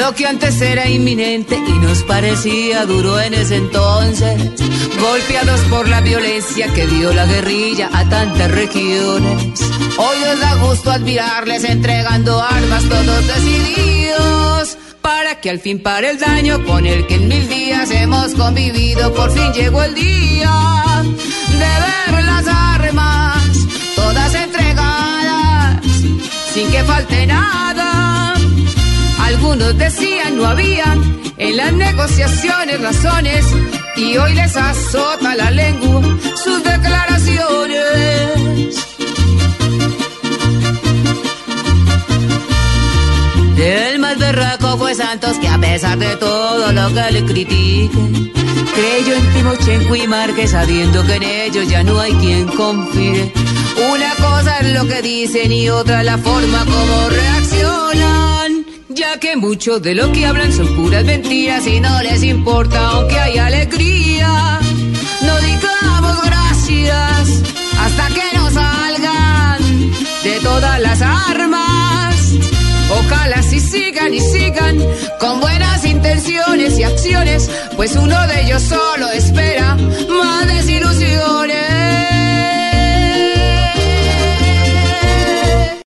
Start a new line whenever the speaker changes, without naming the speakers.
Lo que antes era inminente y nos parecía duro en ese entonces, golpeados por la violencia que dio la guerrilla a tantas regiones. Hoy nos da gusto admirarles entregando armas todos decididos para que al fin pare el daño con el que en mil días hemos convivido. Por fin llegó el día de ver las armas, todas entregadas, sin que falte nada. Algunos decían no había en las negociaciones razones y hoy les azota la lengua sus declaraciones. El más berraco fue Santos que a pesar de todo lo que le critiquen, creyó en Timochenko y Márquez sabiendo que en ellos ya no hay quien confíe. Una cosa es lo que dicen y otra la forma como reaccionan. Que mucho de lo que hablan son puras mentiras y no les importa aunque hay alegría. No digamos gracias hasta que nos salgan de todas las armas. Ojalá si sigan y sigan con buenas intenciones y acciones, pues uno de ellos solo espera